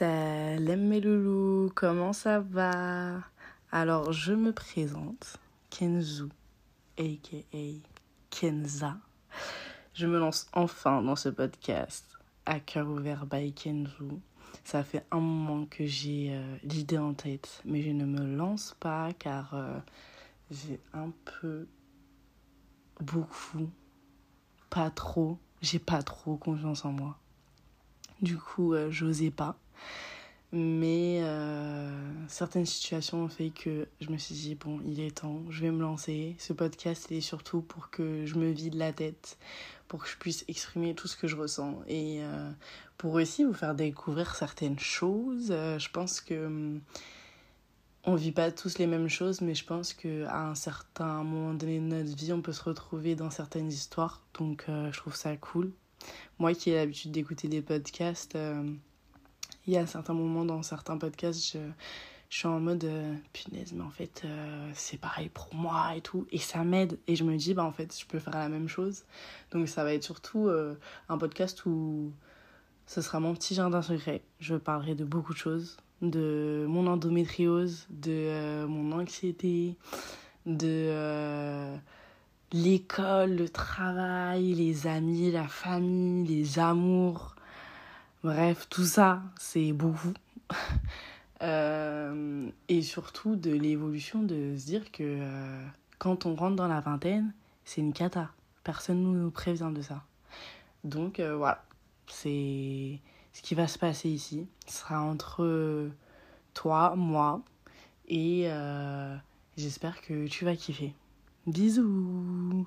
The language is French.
Salam mes loulous, comment ça va? Alors je me présente, Kenzu, aka Kenza. Je me lance enfin dans ce podcast à cœur ouvert by Kenzu. Ça fait un moment que j'ai euh, l'idée en tête, mais je ne me lance pas car euh, j'ai un peu, beaucoup, pas trop, j'ai pas trop confiance en moi. Du coup, euh, j'osais pas. Mais euh, certaines situations ont fait que je me suis dit, bon, il est temps, je vais me lancer. Ce podcast, il est surtout pour que je me vide la tête, pour que je puisse exprimer tout ce que je ressens et euh, pour aussi vous faire découvrir certaines choses. je pense que hum, on vit pas tous les mêmes choses, mais je pense qu'à un certain moment donné de notre vie, on peut se retrouver dans certaines histoires. Donc, je trouve ça cool. Moi qui ai l'habitude d'écouter des podcasts, euh, il y a certains moments dans certains podcasts, je, suis en mode euh, punaise, mais en fait, euh, c'est pareil pour moi et tout. Et ça m'aide. Et je me dis, bah en fait, je peux faire la même chose. Donc ça va être surtout un podcast où ce sera mon petit jardin secret. Je parlerai de beaucoup de choses. De mon endométriose, de mon anxiété, de l'école, le travail, les amis, la famille, les amours. Bref, tout ça, c'est beaucoup. Euh, et surtout de l'évolution de se dire que euh, quand on rentre dans la vingtaine, c'est une cata. Personne ne nous prévient de ça. Donc euh, voilà, c'est ce qui va se passer ici. Ce sera entre toi, moi, et j'espère que tu vas kiffer. Bisous